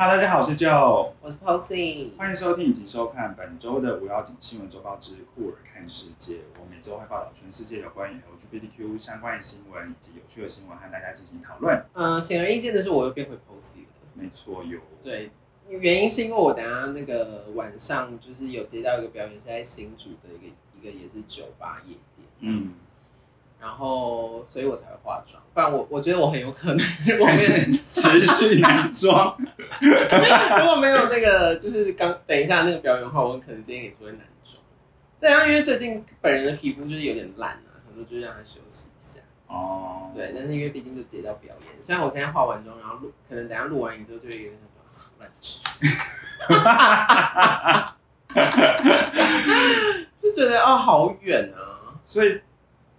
Hello，大家好，我是 Joe，我是 Posy，欢迎收听以及收看本周的五幺紧新闻周报之酷尔看世界。我每周会报道全世界有关于 LGBTQ 相关的新闻以及有趣的新闻，和大家进行讨论。嗯，显而易见的是，我又变回 Posy 了。没错，有对，原因是因为我等下那个晚上就是有接到一个表演，是在新竹的一个一个也是酒吧夜店，嗯，然后所以我才会化妆，不然我我觉得我很有可能如果还没有是持续男装。如果没有那个 就是刚等一下那个表演的话，我可能今天也是会男装。这样，因为最近本人的皮肤就是有点烂啊，想说就是让他休息一下。哦，对，但是因为毕竟就接到表演，虽然我现在化完妆，然后录，可能等下录完影之后就会有点想说啊乱吃，就觉得哦好远啊。所以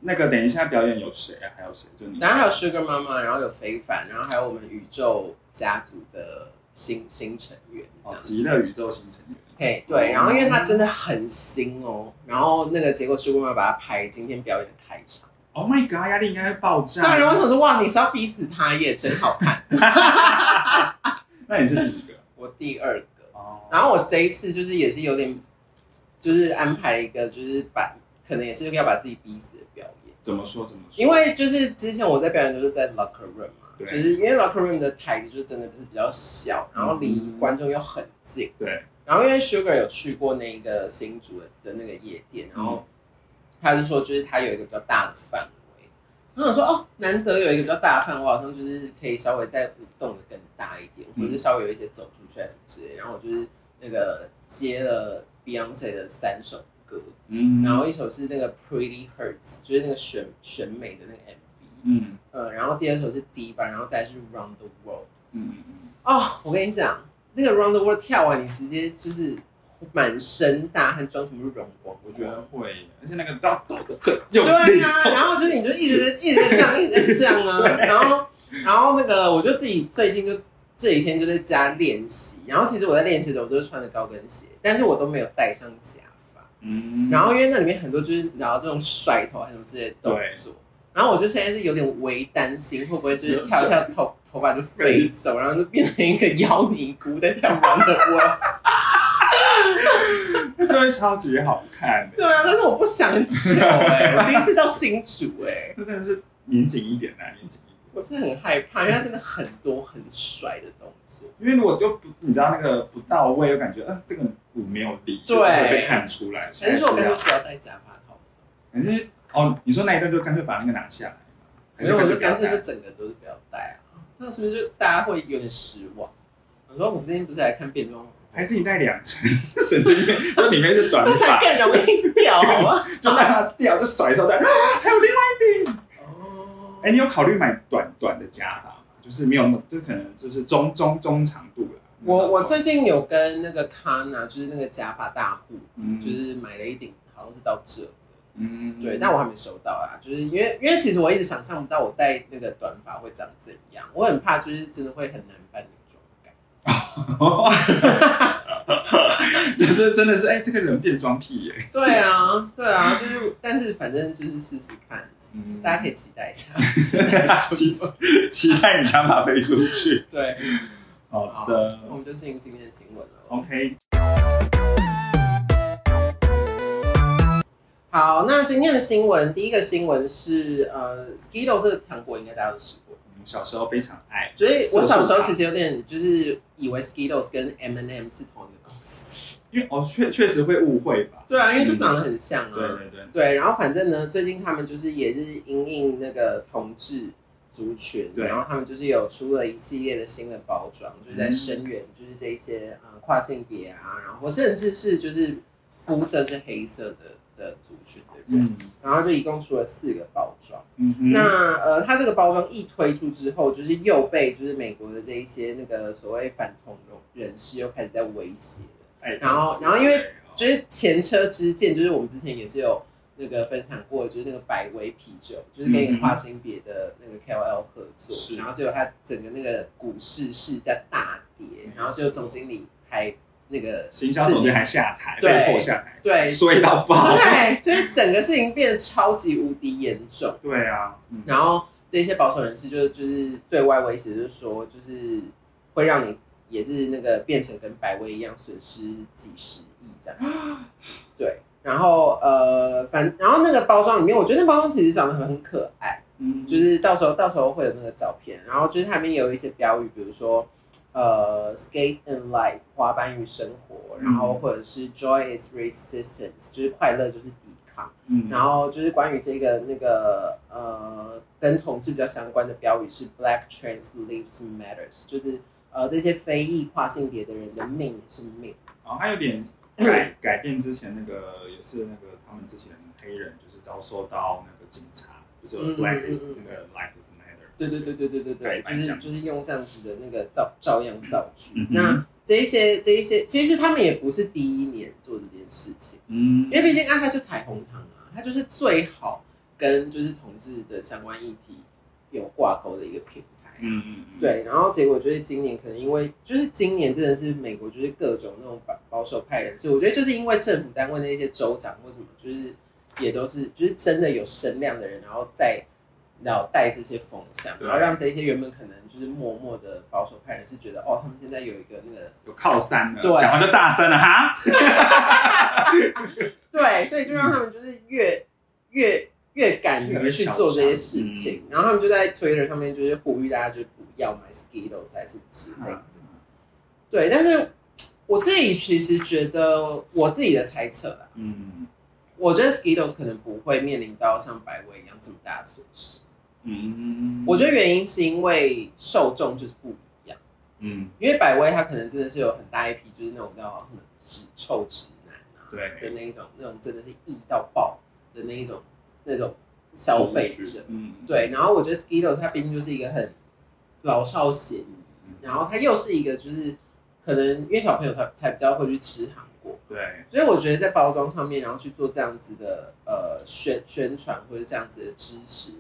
那个等一下表演有谁啊？还有谁？就你？然后还有 Sugar 妈妈，然后有非凡，然后还有我们宇宙家族的新新成员这哦，样子。极乐宇宙新成员。嘿，对，然后因为他真的很新哦，然后那个结果 Sugar 妈妈把他排今天表演的开场。Oh my god，压力应该会爆炸。当然，我想说哇，你是要逼死他耶，真好看。那你是第几个？我第二个。哦，然后我这一次就是也是有点，就是安排了一个，就是把可能也是要把自己逼死怎么说？怎么说？因为就是之前我在表演都是在 locker room 嘛，对。就是因为 locker room 的台子就真的是比较小，然后离嗯。观众又很近，对，然后因为 Sugar 有去过那个新竹的的那个夜店，然后他就说就是他有一个比较大的范围，然后我说哦，难得有一个比较大的范围，我好像就是可以稍微再舞动的更大一点，或者是稍微有一些走出去啊什么之类，然后我就是那个接了 Beyonce 的三首歌，嗯。然后一首是那个 Pretty Hurts，就是那个选选美的那个 MV，嗯。呃，然后第二首是 Diva，然后再是 Round the World。嗯。嗯哦，我跟你讲，那个 Round the World 跳完，你直接就是满身大汗，妆全部融光，我我觉觉得。会，而且那个大抖的很用对啊，然后就是你就一直在一直在这样，一直在这样啊，然后然后那个我就自己最近就这几天就在家练习，然后其实我在练习的时候我都是穿着高跟鞋，但是我都没有戴上假发，嗯然后因为那里面很多就是然后这种甩头还有之类的动作，然后我就现在是有点微担心会不会就是跳一跳头头发就飞走，然后就变成一个妖尼姑在跳 Round the World。就会超级好看的。对啊，但是我不想久哎、我第一次到新竹哎、那真的是严谨一点啊，严谨一点。我是很害怕，因为它真的很多很帅的动作。因为如果就不，你知道那个不到位，又感觉，嗯、这个舞没有力，对就是会被看出来。还是说我干脆要，不要戴假发套？可是哦，你说那一段就干脆把那个拿下来嘛，还所以我就干脆就整个都是不要戴啊，那是不是就大家会有点失望？我说我们今天不是来看变装，还是你戴两层，神经病，那里面是短 那才发，更容易掉，好吗？就让它掉，就甩之后再，啊还有另外一顶。哦，哎、你有考虑买短短的假发吗？就是没有那么，就是可能就是中中中长度了。我我最近有跟那个 Kana，就是那个假发大户，嗯就是买了一顶，好像是到这的。嗯对，但我还没收到啊，就是因为因为其实我一直想象不到我戴那个短发会长怎样，我很怕就是真的会很难扮女装感。就是真的是哎、这个人变装癖耶。对啊，对啊，就是但是反正就是试试看，嗯大家可以期待一下。期期待你长发飞出去。对，好的那我们就进行今天的新闻了。，OK。好，那今天的新闻，第一个新闻是呃，Skittle 这个糖果应该大家都吃过，小时候非常爱，所以我小时候其实实有点就是以为 Skittles 跟 M&M 是同一个公司。因为哦确确实会误会吧。对啊，因为就长得很像啊。对对对，对，然后反正呢，最近他们就是也是因应那个同志族群，对。然后他们就是有出了一系列的新的包装，就是在声援，就是这一些呃跨性别啊，然后甚至是就是肤色是黑色的的族群的人，嗯。然后就一共出了四个包装。嗯哼，那呃，它这个包装一推出之后，就是又被就是美国的这一些那个所谓反同人士又开始在威胁了。哎然后然后因为就是前车之鉴，就是我们之前也是有那个分享过，就是那个百威啤酒，就是跟一个跨性别的那个 KOL 合作，是然后结果他整个那个股市市价大跌，然后就总经理还那个行销总监还下台，对被迫下台，对衰到爆。对，就是整个事情变得超级无敌严重，对啊，嗯然后这些保守人士就就是对外威胁，就是说就是会让你也是那个变成跟百威一样损失几十亿这样。对，然后呃，反然后那个包装里面，我觉得那包装其实长得很很可爱，嗯，就是到时候到时候会有那个照片，然后就是它里面有一些标语，比如说呃，skate and life 滑板与生活，然后或者是 joy is resistance 就是快乐就是抵抗，嗯，然后就是关于这个那个呃跟同志比较相关的标语是 black trans lives matters，就是呃这些非裔跨性别的人的命也是命。哦，它有点改改变之前那个，也是那个他们之前黑人就是遭受到那个警察，就是 black is 嗯嗯那个 life is matter，对对对对对对对，就是就是用这样子的那个造照样造句。嗯那这一些这一些，其实他们也不是第一年做这件事情，嗯因为毕竟啊，他就彩虹糖啊，他就是最好跟就是同志的相关议题有挂钩的一个品牌。嗯嗯嗯，对，然后结果就是今年可能因为就是今年真的是美国就是各种那种保保守派人士，我觉得就是因为政府单位那些州长或什么，就是也都是就是真的有声量的人，然后再然后带这些风向，然后让这些原本可能就是默默的保守派人士觉得哦，他们现在有一个那个有靠山了，对。讲话就大声了哈，对，所以就让他们就是越越越敢于去做这些事情，然后他们就在 Twitter 上面就是呼吁大家就是不要买 Skittles 还是之类的。对，但是我自己其实觉得我自己的猜测啦，嗯。我觉得 Skittles 可能不会面临到像百威一样这么大的损失。嗯，我觉得原因是因为受众就是不一样，嗯。因为百威它可能真的是有很大一批就是那种叫什么直臭直男啊，对。的那一种那种真的是异到爆的那一种那种消费者。嗯。对，然后我觉得 Skittles 它毕竟就是一个很老少咸宜，然后它又是一个就是可能因为小朋友才才比较会去吃糖果，对，所以我觉得在包装上面，然后去做这样子的呃宣宣传或者这样子的支持，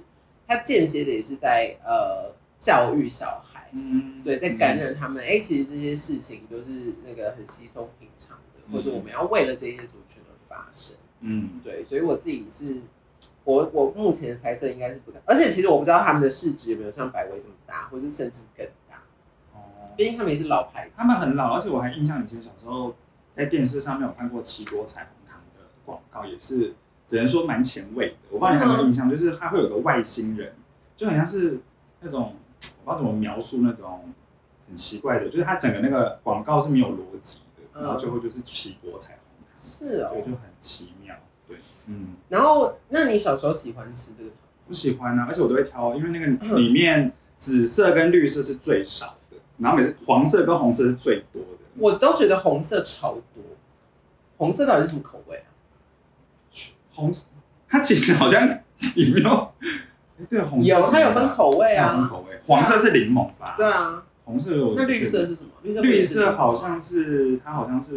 它间接的也是在呃教育小孩，嗯对，在感染他们。哎、其实这些事情都是那个很稀松平常的，或者我们要为了这些族群而发生。嗯。对，所以我自己是，我我目前的猜测应该是不太，而且其实我不知道他们的市值有没有像百威这么大，或是甚至更大。哦，毕竟他们也是老牌子。他们很老，而且我还印象以前小时候在电视上面有看过奇多彩虹糖的广告，也是只能说蛮前卫的。我不知道你有没有印象，就是它会有个外星人，就很像是那种我不知道怎么描述那种很奇怪的，就是它整个那个广告是没有逻辑的，嗯然后最后就是奇多彩虹糖，是哦对，，就很奇妙。对，嗯，然后那你小时候喜欢吃这个糖？我喜欢啊，而且我都会挑，因为那个里面紫色跟绿色是最少的，然后每次黄色跟红色是最多的。我都觉得红色超多，红色到底是什么口味啊？红，它其实好像 也没有，诶对，红色有，它有分口味啊。分口味，黄色是柠檬吧？对，啊，红色有。那绿色是什么？绿色不也绿是柠檬吗色好像是它好像是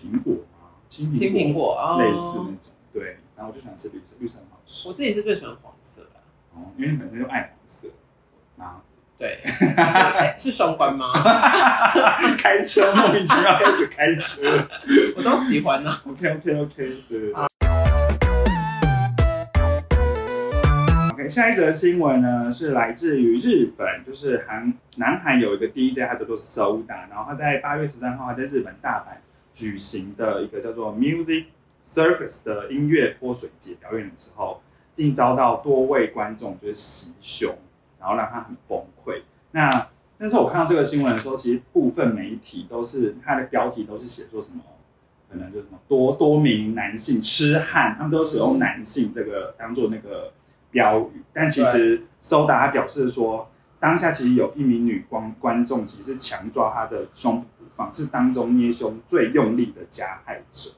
苹果吗？青苹青苹果啊，类似那种，对。然后我就喜欢吃绿色，绿色很好吃我自己是最喜欢黄色的。哦，因为你本身就爱黄色啊。对，是双关吗？开车莫名其妙开始开车。我都喜欢啊。OK OK OK，对对对。OK，下一则新闻呢是来自于日本，就是韩南韩有一个 DJ，他叫做 Soda，然后他在八月十三号他在日本大阪举行的一个叫做 Music Circus 的音乐泼水节表演的时候，竟遭到多位观众就是袭胸，然后让他很崩溃。那那时候我看到这个新闻的时候，其实部分媒体都是它的标题都是写说什么，可能就是什么多多名男性痴汉，他们都是用男性这个当做那个标语，但其实 Soda 他表示说，当下其实有一名女观观众其实是强抓他的胸部不放，是当中捏胸最用力的加害者。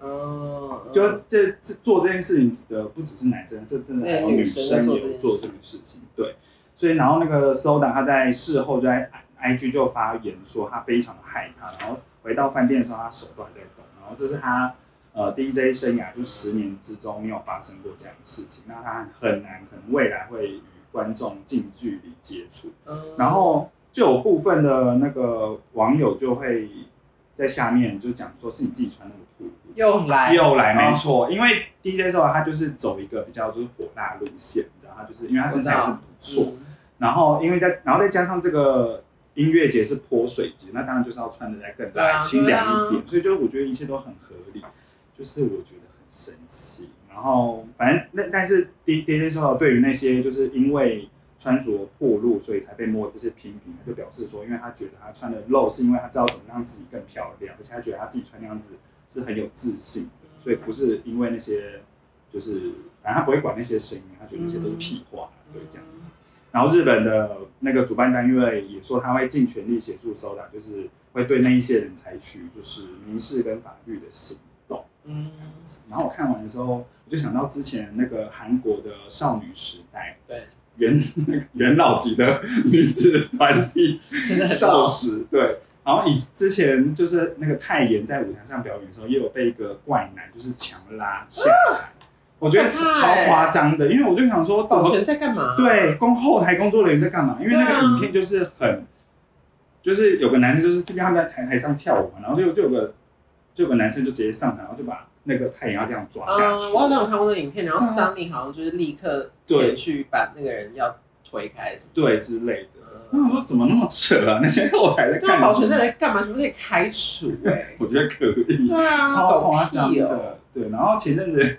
哦，就这这做这件事情的不只是男生，是真的还有女生也有做这个事情。对，所以然后那个 Soda 他在事后就在 IG 就发言说他非常的害怕，然后回到饭店的时候他手都还在抖，然后这是他呃 DJ 生涯就十年之中没有发生过这样的事情，那他很难可能未来会与观众近距离接触。嗯。然后就有部分的那个网友就会在下面就讲说是你自己穿那个裤子。又来。又来，没哦。错，因为 DJ 时候他就是走一个比较就是火辣路线，你知道，他就是因为他身材是不错，嗯。然后因为再然后再加上这个音乐节是泼水节，那当然就是要穿的再更清凉一点，所以就我觉得一切都很合理，就是我觉得很神奇。然后反正那但是 D D J 说对于那些就是因为穿着破路，所以才被摸这些批评，他就表示说，因为他觉得他穿的露是因为他知道怎么让自己更漂亮，而且他觉得他自己穿那样子是很有自信的，所以不是因为那些就是反正他不会管那些声音，他觉得那些都是屁话，对这样子。然后日本的那个主办单位也说，他会尽全力协助 Soda，就是会对那一些人采取就是民事跟法律的行动。嗯，然后我看完的时候，我就想到之前那个韩国的少女时代，对，元那个 元老级的女子团体 现在，少时，对。然后以之前就是那个泰妍在舞台上表演的时候，也有被一个怪男就是强拉下台，我觉得超夸张的，因为我就想说，怎保么全在干嘛？对，工后台工作人员在干嘛？因为那个影片就是很，就是有个男生就是因为他们在台台上跳舞嘛，然后就就有个就有个男生就直接上台，然后就把那个太阳要这样抓下嗯，去。我好像有看过那个影片，然后 Sunny 好像就是立刻前去把那个人要推开什么对之类的。我的。想说怎么那么扯啊？那些后台在干嘛，保全在？来干嘛？什么可以开除？哎，我觉得可以，对啊，超夸狗张屁哦！的。对，然后前阵子。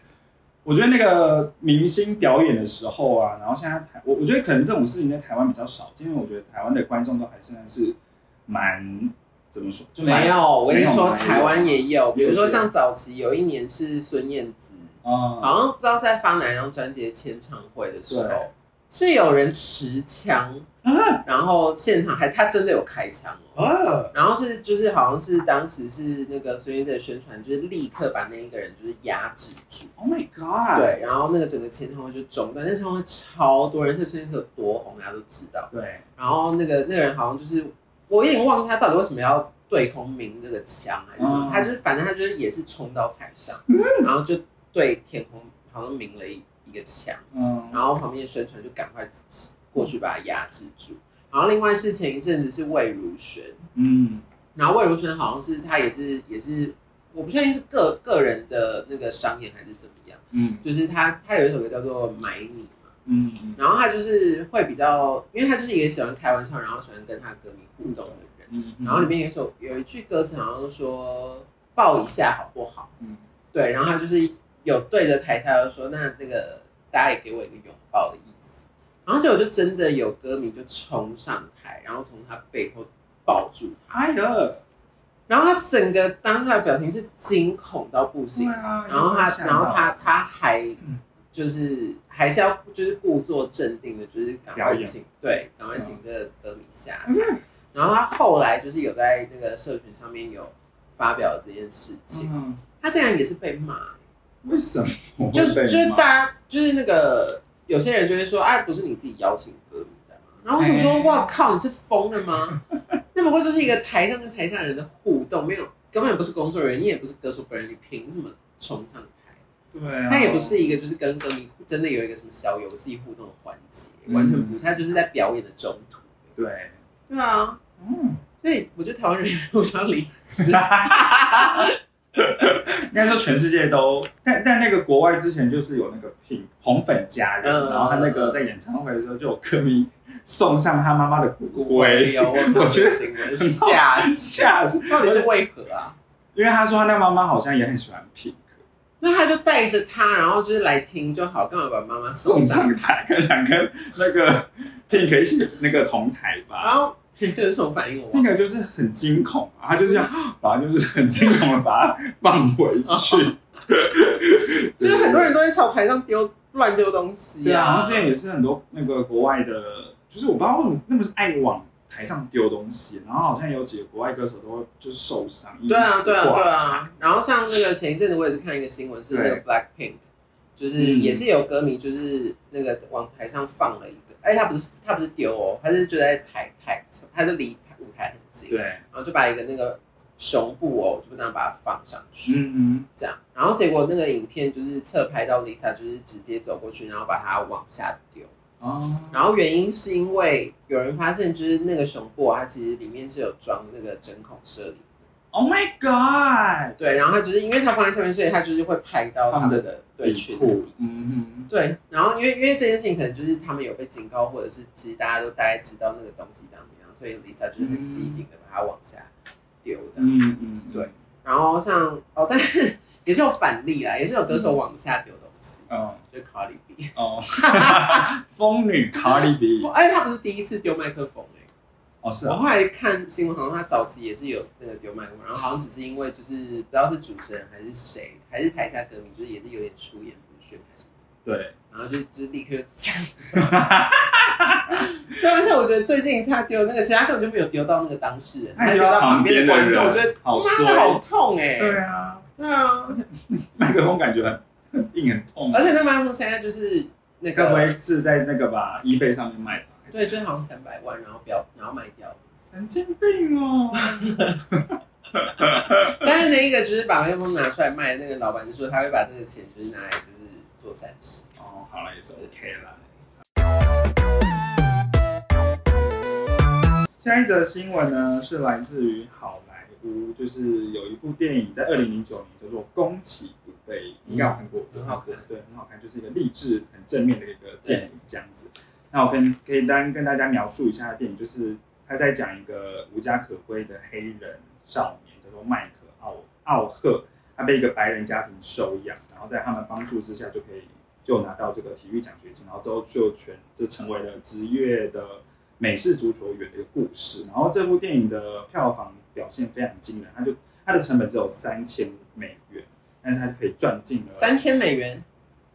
我觉得那个明星表演的时候啊，然后现在台我我觉得可能这种事情在台湾比较少，因为我觉得台湾的观众都还算是蛮怎么说，就没有，我跟你说，台湾也有，比如说像早期有一年是孙燕姿，啊，好像不知道是在发哪一张专辑的签唱会的时候，是有人持枪，啊？然后现场还他真的有开枪哦。啊，然后是就是好像是当时是那个孙燕姿的宣传，就是立刻把那一个人就是压制住，Oh my god！对，然后那个整个签唱会就中断，那签唱会超多人，而且孙燕姿有多红，大家都知道。对，然后那个那个人好像就是我有点忘记他到底为什么要对空鸣这个枪还是什么，嗯。他就是反正他就是也是冲到台上，然后就对天空好像鸣了一一个枪，嗯，然后旁边的宣传就赶快过去把他压制住。然后另外是前一阵子是魏如萱，嗯，然后魏如萱好像是她也是也是我不确定是个个人的那个商演还是怎么样，嗯，就是她她有一首歌叫做《买你》嘛。嗯，然后他就是会比较，因为他就是一个喜欢开玩笑，然后喜欢跟他歌迷互动的人。嗯，然后里面有一首有一句歌词好像说抱一下好不好？嗯，对，然后他就是有对着台下就说那那个大家也给我一个拥抱的意思。然后结果就真的有歌迷就冲上台，然后从他背后抱住他，哎呀，然后他整个当下的表情是惊恐到不行对。啊，然后他，然后他，他还嗯就是还是要就是故作镇定的，就是赶快请对，赶快请这个歌迷下台。然后他后来就是有在那个社群上面有发表这件事情，嗯，他竟然也是被骂，为什么就是就是大家就是那个有些人就会说，哎，不是你自己邀请歌迷的吗？然后我想说，哎哇靠，你是疯了吗？那不过就是一个台上跟台下人的互动，没有根本不是工作人员，你也不是歌手本人，你凭什么冲上台？对啊，它也不是一个就是跟歌迷真的有一个什么小游戏互动的环节，嗯完全不是，他就是在表演的中途。对，对啊，嗯，所以我觉得台湾人互相理智。应该说全世界都，但但那个国外之前就是有那个 Pink 红粉家人，嗯然后他那个在演唱会的时候就有歌迷送上他妈妈的骨灰，有，我我觉得新闻吓死，吓死，到底是为何啊？因为他说他那妈妈好像也很喜欢 Pink，那他就带着他，然后就是来听就好，干嘛把妈妈送上？上台，可能想跟那个 Pink 一起那个同台吧。然后 Pink 是什么反应？我忘了那个就是很惊恐啊，他就是这样，反正就是很惊恐的把它放回去。就是很多人都会朝台上丢乱丢东西对啊，好啊像之前也是很多那个国外的，就是我不知道为什么那么爱往台上丢东西，然后好像有几个国外歌手都会就是受伤，对啊，对啊，对啊。然后像那个前一阵子我也是看一个新闻，是那个 Black Pink，就是嗯也是有歌迷就是那个往台上放了一个，哎，他不是他不是丢哦，他是就在台台，他就离舞台很近，对，然后就把一个那个熊布偶就这样把它放上去，嗯嗯。这样，然后结果那个影片就是侧拍到 Lisa 就是直接走过去，然后把它往下丢。然后原因是因为有人发现，就是那个熊布偶它其实里面是有装那个针孔摄影。Oh my God，对，然后它就是因为它放在上面，所以它就是会拍到他们的对裙裤。底。，嗯对，然后因为因为这件事情可能就是他们有被警告，或者是其实大家都大概知道那个东西长怎么样，所所以 Lisa 就是很机警的把它往下丢这样。嗯嗯，对，然后像哦，但是 也是有反例啦，也是有歌手往下丢东西，哦。就是 Cardi B。哦，疯女 Cardi B，而且他不是第一次丢麦克风哎、哦是啊，我后来看新闻，好像他早期也是有那个丢麦克风，然后好像只是因为就是不知道是主持人还是谁，还是台下歌迷，就是也是有点出言不逊还是什么，对，然后就就是立刻讲。对，而且我觉得最近他丢那个，其实他根本就没有丢到那个当事人，他丢到旁边的观众，我觉得好妈的衰。好痛哎、对啊，对啊，麦克风感觉很很 硬很痛，而且那麦克风现在就是那该不个，会是在那个吧 eBay 上面卖吧？对，就是好像三百万，然后不要，然后卖掉。神经病哦！但是那一个就是把麦克风拿出来卖，那个老板就说他会把这个钱就是拿来就是做善事。哦，好了，也是 OK 啦。下一则新闻呢是来自于好莱坞，就是有一部电影在二零零九年叫做《宫崎应该有看过，很好看对，很好看，就是一个励志、很正面的一个电影这样子。那我跟可以单跟大家描述一下电影，就是他在讲一个无家可归的黑人少年，叫做麦克奥奥赫，他被一个白人家庭收养，然后在他们帮助之下就可以就拿到这个体育奖学金，然后之后就全就成为了职业的美式足球员的一个故事。然后这部电影的票房表现非常惊人，它就它的成本只有三千美元，但是他可以赚进了三千美元，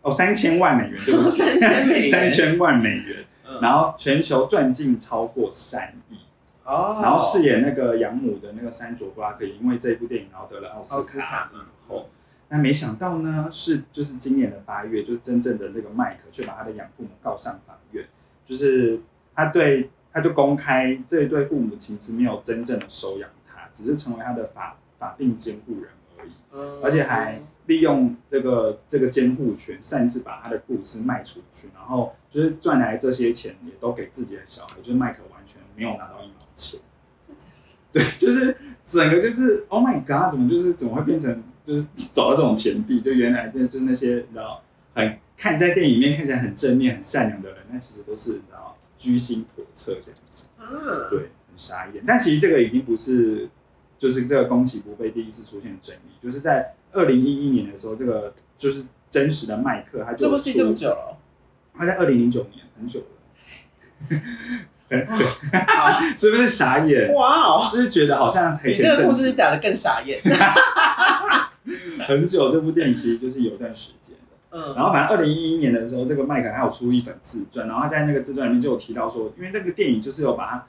哦三千万美元，对不起，三千美元。三千万美元，嗯，然后全球赚进超过三亿。哦，然后饰演那个养母的那个山卓布拉克，也因为这部电影然后得了奥奥斯斯卡卡影后。那没想到呢，是就是今年的八月，就是真正的那个麦克却把他的养父母告上法院，就是他对他就公开这一对父母其实没有真正的收养他，只是成为他的法法定监护人而已。嗯而且还利用这个这个监护权，擅自把他的故事卖出去，然后就是赚来这些钱也都给自己的小孩，就是麦克完全没有拿到一毛钱。对，就是整个就是 Oh my God，怎么就是怎么会变成就是走到这种田地？就原来就是那些你知道很看在电影里面看起来很正面、很善良的人，那其实都是你知道居心叵测这样子。啊，对，很傻眼。但其实这个已经不是，就是这个宫崎不被第一次出现争议，就是在二零一一年的时候，这个就是真实的麦克，他就这部戏这么，久了，他在二零零九年很久了，是不是傻眼？哇哦，是觉得好像很你这个故事讲的更傻眼，很久？这部电影其实就是有一段时间的。嗯，然后反正二零一一年的时候，这个麦克还有出一本自传，然后他在那个自传里面就有提到说，因为这个电影就是有把它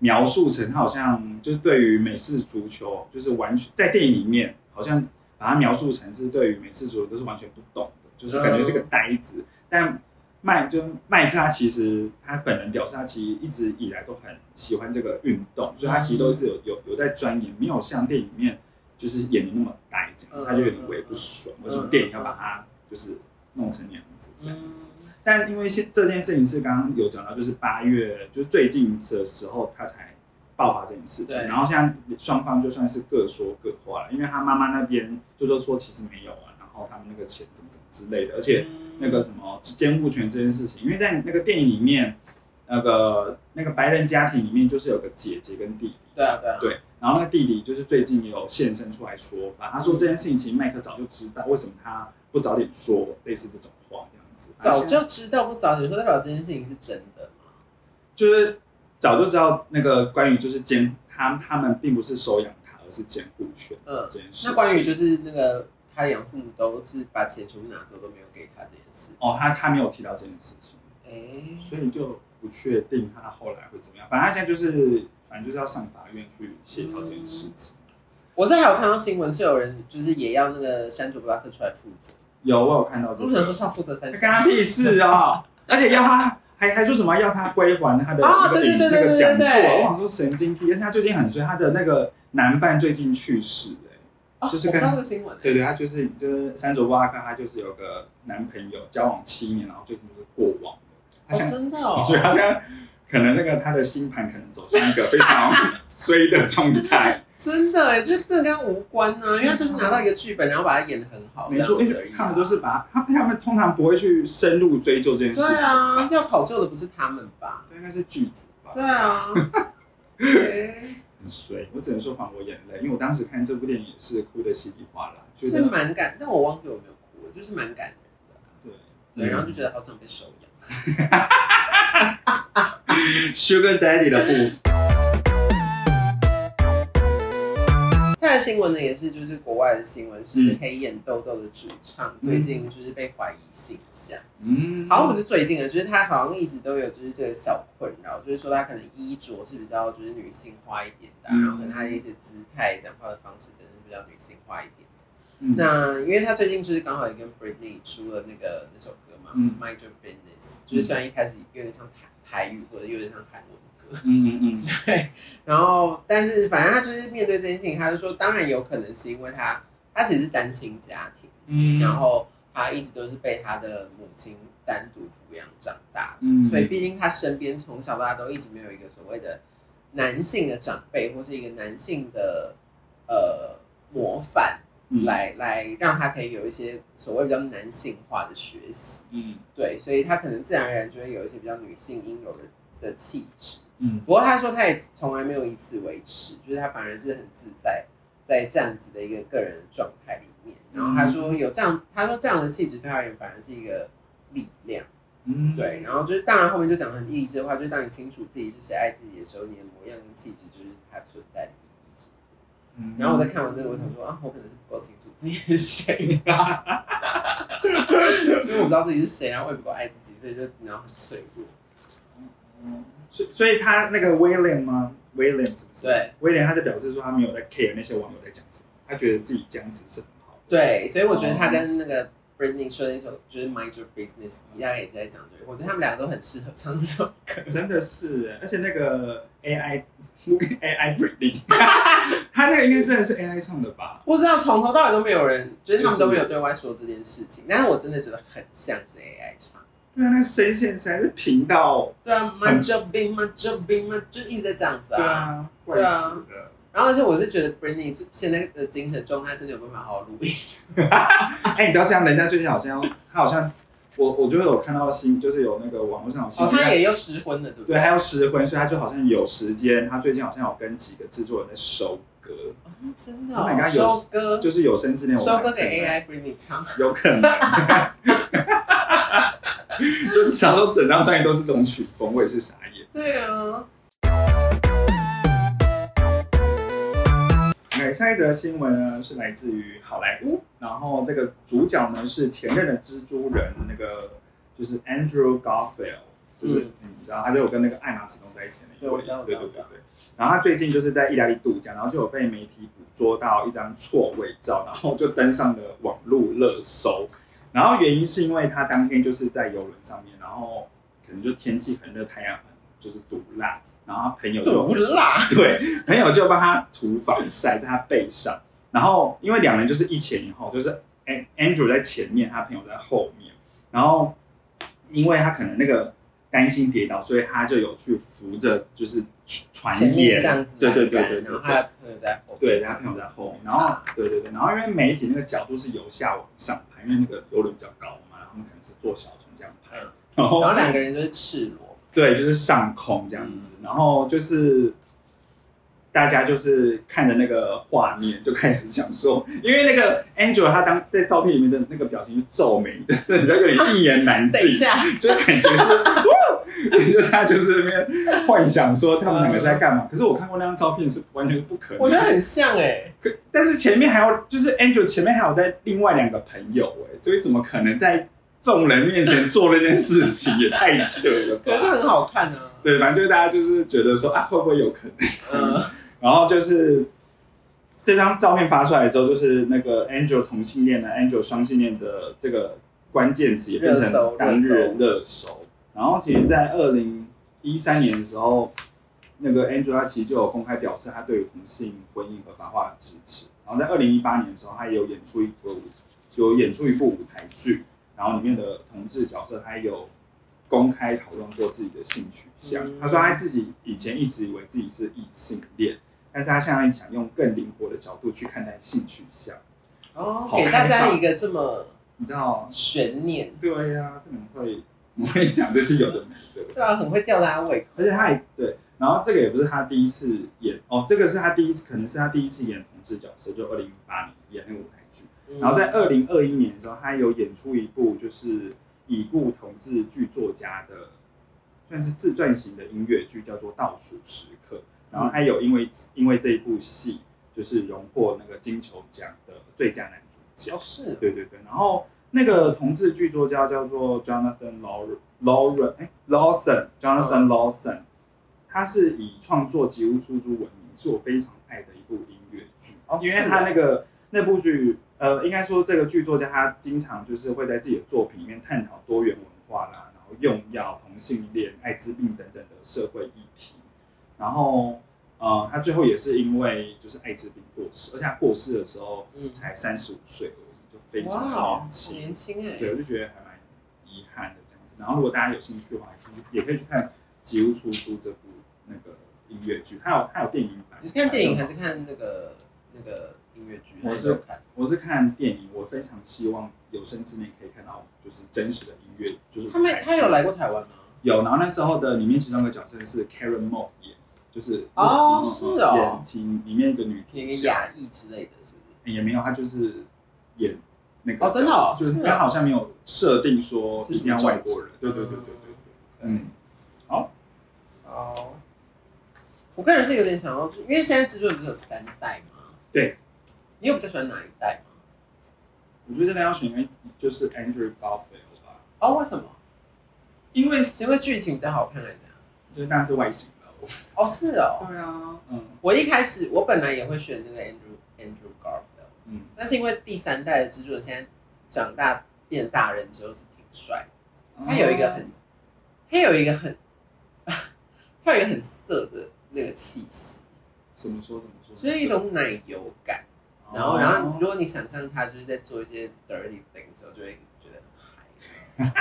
描述成他好像就是对于美式足球，就是完全在电影里面好像把它描述成是对于美式足球都是完全不懂的，就是感觉是个呆子。但麦就麦克他其实他本人表示，他其实一直以来都很喜欢这个运动，所以他其实都是有有有在钻研，没有像电影里面就是演的那么呆这样，他就有点为不爽，为什么电影要把它就是弄成那样子这样子。嗯但因为现这件事情是刚刚有讲到，就是八月，就是最近的时候，他才爆发这件事情。对然后现在双方就算是各说各话了，因为他妈妈那边就说说其实没有啊，然后他们那个钱什么什么之类的，而且那个什么监护权这件事情，因为在那个电影里面，那个那个白人家庭里面就是有个姐姐跟弟弟。对啊，对啊，对，然后那个弟弟就是最近也有现身出来说法，他说这件事情其实麦克早就知道，为什么他不早点说类似这种话子？早就知道不早点说，代表这件事情是真的吗？就是早就知道那个关于就是监他他们并不是收养他，而是监护权嗯，这件事情。那关于就是那个他养父母都是把钱全部拿走，都没有给他这件事，哦，他他没有提到这件事情，哎，所以就不确定他后来会怎么样。反正他现在就是反正就是要上法院去协调这件事情。我是还有看到新闻，是有人就是也要那个山竹布拉克出来负责。有我有看到这个我想说，是要负责三干他屁事哦！而且要他还还说什么要他归还他的啊那个影对对对对那个讲座，对对我想说神经病。而且他最近很衰，他的那个男伴最近去世哎、哦就是跟我知道这个新闻，对对，他就是就是山卓布拉克，他就是有个男朋友交往七年，然后最近就是过往了。他哦，像，真的我觉得哦，好像可能那个他的星盘可能走向一个非常 衰的状态。真的哎，就是这跟他无关呢，因为他就是拿到一个剧本，然后把它演的很好，没错，他们都是把他他们通常不会去深入追究这件事情。对啊，要考究的不是他们吧？对，应该是剧组吧。对啊，对很衰。我只能说还我眼泪，因为我当时看这部电影也是哭的稀里哗啦，觉是得蛮感，但我忘记我没有哭了，就是蛮感人的啊。对对，然后就觉得好想被收养。Sugar Daddy 的部分。下来新闻呢，也是就是国外的新闻，是嗯。黑眼豆豆的主唱嗯。最近就是被怀疑性向。嗯，好像不是最近的，就是他好像一直都有就是这个小困扰，就是说他可能衣着是比较就是女性化一点的啊、嗯。然后可能他的一些姿态、讲话的方式等等是比较女性化一点的。嗯。那因为他最近就是刚好也跟 Britney 出了那个那首歌嘛、嗯。M i n d Your Business，就是虽然一开始有点像台台语或者有点像韩文歌，嗯嗯嗯。对，然后但是反正他就是面对这件事情，他就说当然有可能是因为他他其实是单亲家庭。嗯，然后他一直都是被他的母亲单独抚养长大的，嗯所以毕竟他身边从小到大都一直没有一个所谓的男性的长辈或是一个男性的呃模范嗯。来、来让他可以有一些所谓比较男性化的学习，嗯。对，所以他可能自然而然就会有一些比较女性阴柔的的气质。嗯不过他说他也从来没有以此为耻，就是他反而是很自在，在这样子的一个个人的状态里面。然后他说有这样，他说这样的气质对他而言反而是一个力量，嗯，对。然后就是当然后面就讲得很励志的话，就是当你清楚自己是谁、爱自己的时候，你的模样跟气质就是它存在的意义什么的。嗯。然后我在看完这个，我想说啊，我可能是不够清楚自己是谁啊，因为我不知道自己是谁，然后我也不够爱自己，所以就然后很脆弱。嗯，所以所以他那个 William 吗？William 是不是？对，William 他在表示说他没有在 care 那些网友在讲什么，他觉得自己这样子是很好的。对，所以我觉得他跟那个 Britney 说的那首就是 Mind Your Business，一样也是在讲这个。我觉得他们两个都很适合唱这首歌。真的是，而且那个 AI AI Britney，他那个应该真的是 AI 唱的吧？不知道从头到尾都没有人，就是他们都没有对外说这件事情，但是我真的觉得很像是 AI 唱。对啊，那个声线实在是平到，对啊 Your Business，Mind Your Business，就一直在这样子对啊。啊，怪死的。然后而且我是觉得 Britney 就现在的精神状态真的有办法好好录音。哎、你不要这样，人家最近好像他好像，我我就有看到新，就是有那个网络上有新哦，闻，他也要失婚了，对不对，他要失婚，所以他就好像有时间，他最近好像有跟几个制作人在收歌，哦，真的、Oh 哦 my，god，有收歌，就是有生之年我收歌给 AI Britney 唱。有可能，就想说整张专辑都是这种曲风，我也是傻眼。对啊，OK，下一则新闻呢是来自于好莱坞，然后这个主角呢是前任的蜘蛛人，那个就是 Andrew Garfield，就是、嗯你知道他就有跟那个艾玛史东在一起的那一位，对对对对。然后他最近就是在意大利度假，然后就有被媒体捕捉到一张错位照，然后就登上了网络热搜。然后原因是因为他当天就是在游轮上面，然后可能就天气很热，太阳很就是毒辣，然后他朋友就毒辣，对，朋友就帮他涂防晒在他背上，然后因为两人就是一前一后，就是 An- Andrew 在前面，他朋友在后面，然后因为他可能那个担心跌倒，所以他就有去扶着，就是传前面言。这样子，对对对对然后他的朋友在后面，对，他朋友在后面，然后对对对，然后因为媒体那个角度是由下往上拍，因为那个游轮比较高嘛，然后他们可能是坐小船这样拍，嗯。然后然后两个人就是赤裸，对，就是上空这样子，然后就是大家就是看着那个画面就开始想说，因为那个 Angel 他当在照片里面的那个表情是皱眉的，比较有点一言难尽，就感觉是，就他就是那边幻想说他们两个在干嘛，可是我看过那张照片是完全不可能，我觉得很像哎，可但是前面还有，就是 Angel 前面还有在另外两个朋友哎、所以怎么可能在众人面前做那件事情，也太扯了吧可？是很好看啊，对，反正就是大家就是觉得说啊，会不会有可能？嗯，然后就是这张照片发出来之后，就是那个 Angel 同性恋的 Angel 双性恋的这个关键词也变成当日热搜。然后其实，在二零一三年的时候，那个 Angel 他其实就有公开表示他对于同性婚姻合法化的支持。然后在二零一八年的时候，他也有演出一个有演出一部舞台剧，然后里面的同志角色他有公开讨论过自己的性取向。嗯他说他自己以前一直以为自己是异性恋，但是他现在想用更灵活的角度去看待性取向。哦，给大家一个这么你知道？悬念，对呀、这种会我会讲这些有的没的。对啊，很会吊大家胃口，而且他也对，然后这个也不是他第一次演哦，这个是他第一次，可能是他第一次演同志角色，就二零一八年演那个舞台剧。然后在二零二一年的时候，他有演出一部就是已故同志剧作家的，算是自传型的音乐剧，叫做《倒数时刻》。然后他有因为因为这一部戏，就是荣获那个金球奖的最佳男主角。哦是对对对，然后那个同志剧作家叫做 Jonathan Law Lawren，哎，Lawson，Jonathan Lawson，他是以创作《吉屋出租》闻名，是我非常爱的一部音乐剧，哦因为他那个那部剧，呃，应该说这个剧作家他经常就是会在自己的作品里面探讨多元文化啦，然后用药、同性恋、艾滋病等等的社会议题，然后。呃，他最后也是因为就是艾滋病过世，而且他过世的时候嗯。才三十五岁非常好年轻。年轻哎，对，我就觉得还蛮遗憾的这样子。然后如果大家有兴趣的话，也可以也可以去看《吉屋出租》这部那个音乐剧，它有它有电影版。你是看电影还是看那个那个音乐剧？我是看。我是看电影，我非常希望有生之年可以看到就是真实的音乐，就是他们舞台剧他有来过台湾吗？有，然后那时候的里面其中一个角色是 Karen Moore 演，就是哦嗯是哦演其里面一个女主演个角，亚裔之类的，是不是？也没有，她就是演那个哦真的哦就是是哦她好像没有设定说是一定要什么种外国人，对对对对对对，嗯，好，哦，我个人是有点想要，因为现在蜘蛛人不是有三代吗？对，你有比较喜欢哪一代吗？我觉得真的要选就是 Andrew Garfield 吧，哦，为什么？因为因为剧情比较好看还是怎样？就是当然是外形了，哦，是哦。对啊，嗯。我一开始我本来也会选那个 Andrew Andrew Garfield，嗯，但是因为第三代的蜘蛛人现在长大变大人之后是挺帅的，他有一个很，他有一个很，他有一个很色的那个气息，怎么说怎么说，就是一种奶油感。然后，哦然后，如果你想象他就是在做一些 dirty thing 的时候，就会觉得很嗨。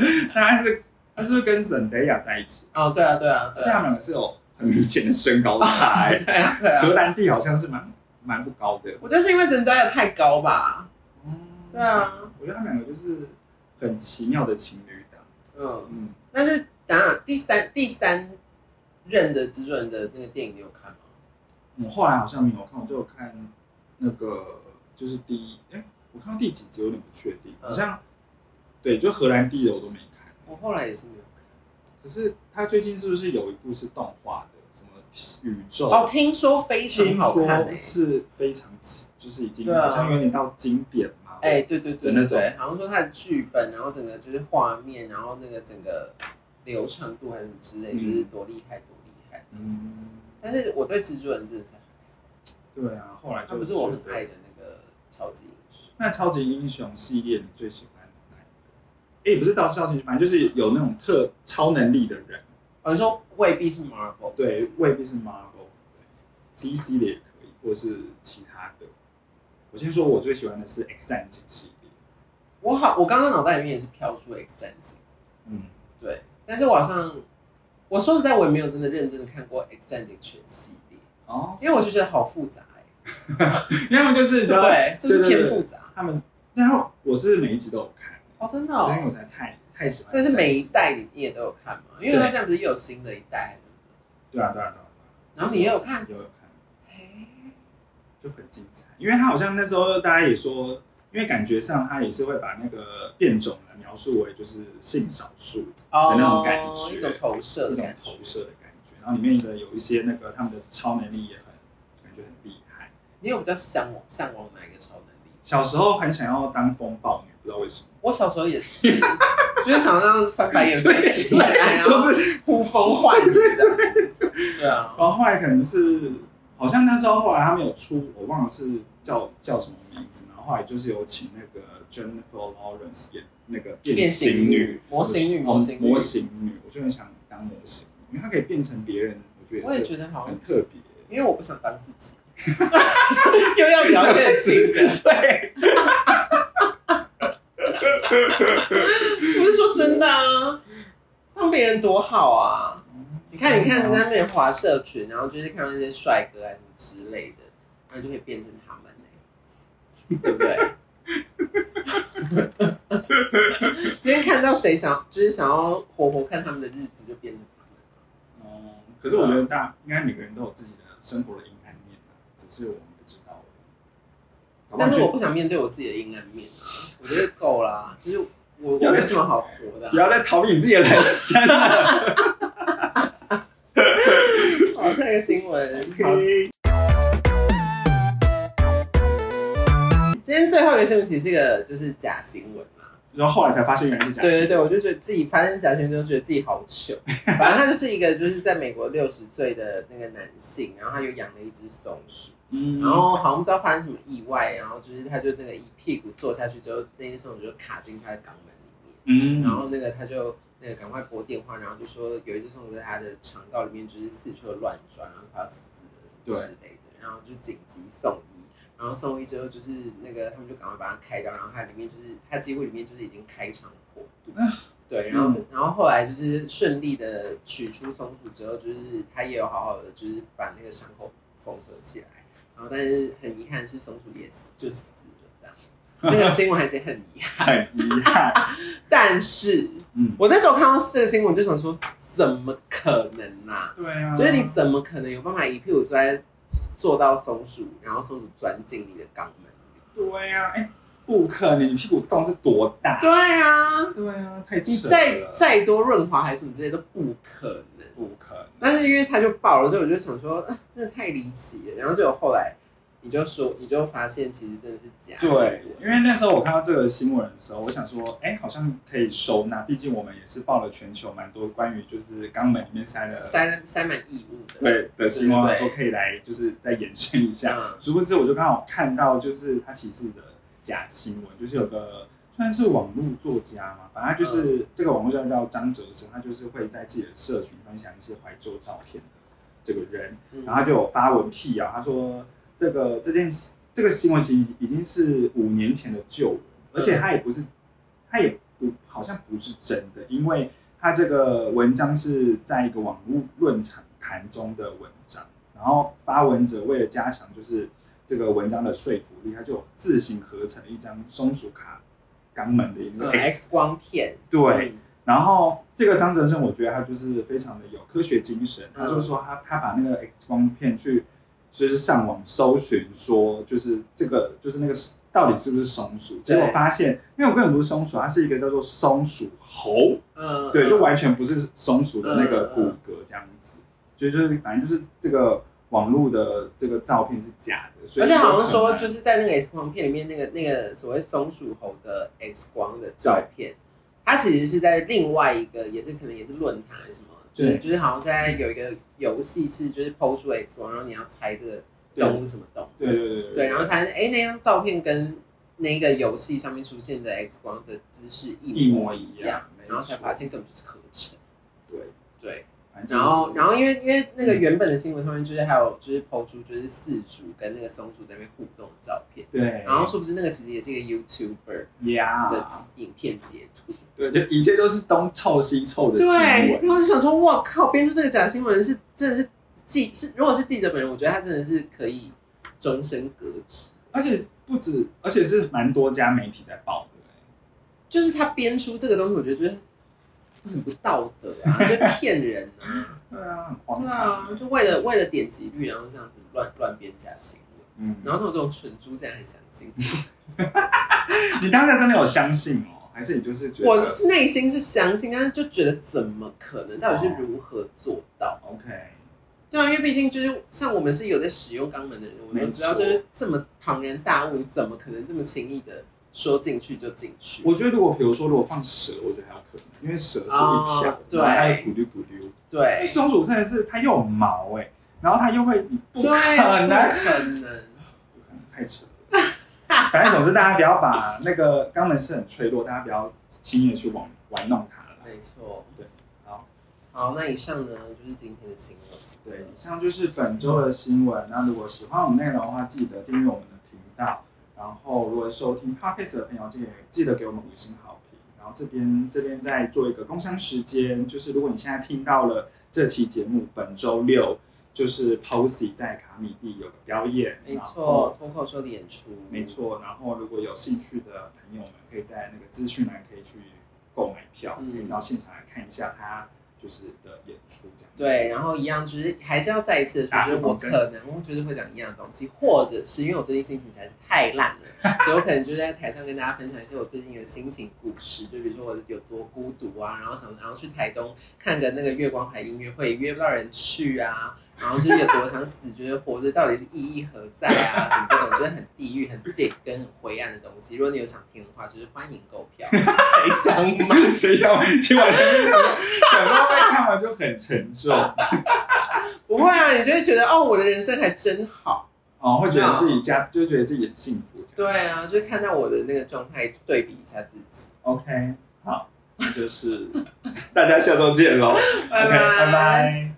当然是他是不是跟沈德雅在一起？哦，对啊，对啊，对啊，这他们两个是有很明显的身高差、欸，对啊，对啊 荷啊。兰弟好像是蛮蛮不高的。我觉得是因为神扎亚太高吧。嗯，对啊，我觉得他们两个就是很奇妙的情侣档。嗯，嗯，但是等下第三第三任的制作人的那个电影你有看吗？我后来好像没有看，我就有看那个就是第一，哎、我看到第几集有点不确定，嗯好像、对，就荷兰弟的我都没看。我后来也是没有看。可是他最近是不是有一部是动画的，宇宙？哦，听说非常好看是非常，就是已经好像有点到经典嘛。哎、对对对那种好像说他的剧本，然后整个就是画面，然后那个整个流畅度还是什么之类，嗯就是多厉害多厉害。嗯，但是我对蜘蛛人真的是还对啊，后来，就不是我很爱的那个超级英雄。那超级英雄系列，你最喜欢哪一个？哎、不是到超级英雄，反正就是有那种特超能力的人，哦，你说未必是 Marvel，对未必是 Marvel，对，DC 的也可以，或是其他的。我先说，我最喜欢的是 X 战警系列，我好，我刚刚脑袋里面也是飘出 X 战警，嗯，对，但是我好像我说实在，我也没有真的认真的看过 X 战警全系列，哦，因为我就觉得好复杂哎、因为他们就是对，就是偏复杂？他们，然后我是每一集都有看，哦，真的因为我哦，实在太太喜欢，是每一代你你也都有看吗？因为对他现在不是又有新的一代还是什么，对啊对啊对啊，然后你也有看，有有看。嘿就很精彩，因为他好像那时候大家也说，因为感觉上他也是会把那个变种人描述为就是性少数的那种感觉。一种投射一种投。射的感觉，然后里面的有一些那个他们的超能力也很感觉很厉害。你有比较向往向往哪一个超能力？小时候很想要当风暴女，不知道为什么，我小时候也是，就是想让翻白眼飞起来，然后就是，呼风唤雨的。对。啊，然后后来可能是好像那时候后来他们有出，我忘了是叫叫什么名字，然后后来就是有请那个 Jennifer Lawrence 演那个变变形形女、模型女哦模型女。模型女，我就很想当模型，因为她可以变成别人，我觉得我也觉得好像很特别。因为我不想当自己，又要聊一些很新的。对，不是说真的啊，帮别人多好啊！你看，你看，人家那边滑社群，然后就是看到那些帅哥啊什么之类的，然后就可以变成他们呢、对不对？今天看到谁想就是想要活活看他们的日子，就变成他们哦。可是我觉得大应该每个人都有自己的生活的阴暗面，只是我不知道而已。搞不好就但是我不想面对我自己的阴暗面啊，我觉得够啦，就是我我没什么好活的啊、不要再逃避你自己的人生了。好，下一个新闻。今天最后一个新闻其实是个就是假新闻啦。然后后来才发现原来是假新闻。对对对，我就觉得自己发现假新闻之后，觉得自己好糗。反正他就是一个就是在美国六十岁的那个男性，然后他又养了一只松鼠，嗯，然后好像不知道发生什么意外，然后就是他就那个一屁股坐下去之后，那只松鼠就卡进他的肛门里面。嗯，然后那个他就那个赶快拨电话，然后就说有一只松鼠在他的肠道里面就是四处的乱转，然后快要死了什么之类的，然后就紧急送医。然后送医之后，就是那个他们就赶快把它开掉，然后它里面就是它几乎里面就是已经开肠破肚，对，然后、然后后来就是顺利的取出松鼠之后，就是他也有好好的就是把那个伤口缝合起来，然后但是很遗憾是松鼠也死 就死了这样，那个新闻还是很遗憾。很遗憾。但是嗯，我那时候看到这个新闻，就想说，怎么可能啦、对啊，就是你怎么可能有办法一屁股坐在坐到松鼠，然后松鼠钻进你的肛门？对呀、哎、不可能，你屁股洞是多大？对啊，对啊，太你扯再了，再多润滑还是什么之类都不可能。不可能。但是因为他就爆了，所以我就想说，啊，真的太离奇了。然后结果后来你就说，你就发现其实真的是假新闻对，因为那时候我看到这个新闻的时候，我想说，哎、好像可以收纳，毕竟我们也是报了全球蛮多关于就是肛门里面塞了塞了塞满异物的。对的新闻，说可以来就是再延伸一下。嗯殊不知，我就刚好看到，就是他歧视的假新闻，就是有个算是网络作家嘛，反正就是、这个网络作家叫张哲生，他就是会在自己的社群分享一些怀旧照片的这个人，嗯。然后他就有发文辟谣，他说这个这件事这个新闻其实已经是五年前的旧闻，而且他也不是，他也不好像不是真的，因为他这个文章是在一个网络论坛谈中的文章，然后发文者为了加强就是这个文章的说服力，它就自行合成了一张松鼠卡肛门的一个嗯 X，、光片，对，嗯。然后这个张哲生，我觉得他就是非常的有科学精神，嗯他就说他他把那个 X 光片去就是上网搜寻说，就是这个就是那个到底是不是松鼠，结果发现，因为我根本不是松鼠，它是一个叫做松鼠猴，嗯，对，嗯。就完全不是松鼠的那个骨骼这样子，所以就是反正就是这个网络的这个照片是假的，所以而且好像说，就是在那个 X 光片里面，那个那个所谓松鼠猴的 X 光的照片，它其实是在另外一个，也是可能也是论坛什么，就是对。就是好像现在有一个游戏是就是抛出 X 光，然后你要猜这个动物什么动物，对对对对，然后发现哎那张照片跟那个游戏上面出现的 X 光的姿势一一模模一一样，然后才发现根本就是合成，对，对。然后，然后因为因为那个原本的新闻上面就是还有就是抛出就是四组跟那个松鼠在那边互动的照片，对，然后说不是那个其实也是一个 YouTuber 呀的影片截图，对，就一切都是东凑西凑的新对，闻。然后我就想说，哇靠，编出这个假新闻是真的是记是，如果是记者本人，我觉得他真的是可以终身革职，而且不止，而且是蛮多家媒体在报的、就是他编出这个东西，我觉得就是很不道德啊，就骗人啊，对啊。对啊，就为了为了点击率，然后这样子乱乱编假新闻。嗯，然后那种这种蠢猪竟然还相信，你当下真的有相信哦，还是你就是觉得我是内心是相信，但是就觉得怎么可能？到底是如何做到？OK？对啊，因为毕竟就是像我们是有在使用肛门的人，我们都知道，就是这么庞然大物，你怎么可能这么轻易的说进去就进去？我觉得如果比如说如果放蛇，我觉得还有可能，因为蛇是一条，哦对它会咕溜咕溜。因对为，松鼠真的是它又有毛哎、然后它又会，不，可能，不可能。不可能，太扯了。反正总之，大家不要把那个肛门是很脆弱，大家不要轻易的去玩玩弄它了。没错，对，好，好，那以上呢就是今天的新闻。对，以上就是本周的新闻。那如果喜欢我们内容的话，记得订阅我们的频道。然后，如果收听 podcast 的朋友，记得记得给我们五星好评。然后这边这边再做一个工商时间，就是如果你现在听到了这期节目，本周六就是 Posy 在卡米蒂有个表演，没错，脱口秀的演出，没。错，然后如果有兴趣的朋友们，可以在那个资讯栏可以去购买票，嗯可以到现场来看一下他就是的演出这样子。对，然后一样就是还是要再一次的说，就是我可能就是会讲一样的东西，或者是因为我最近心情实在是太烂了，所以我可能就在台上跟大家分享一些我最近的心情故事，就比如说我有多孤独啊，然后想然后去台东看个那个月光海音乐会，约不到人去啊，然后就是有多想死，觉得活着到底是意义何在啊，什么这种就是很地狱、很 deep 跟很灰暗的东西。如果你有想听的话，就是欢迎购票，谁想买？谁想听完前面的，想说被看完就很沉重，不会啊，你就会觉得哦，我的人生还真好。哦，会觉得自己家就觉得自己很幸福。对啊，就是看到我的那个状态，对比一下自己。，OK，好，那就是大家下周见喽。拜 OK，拜拜。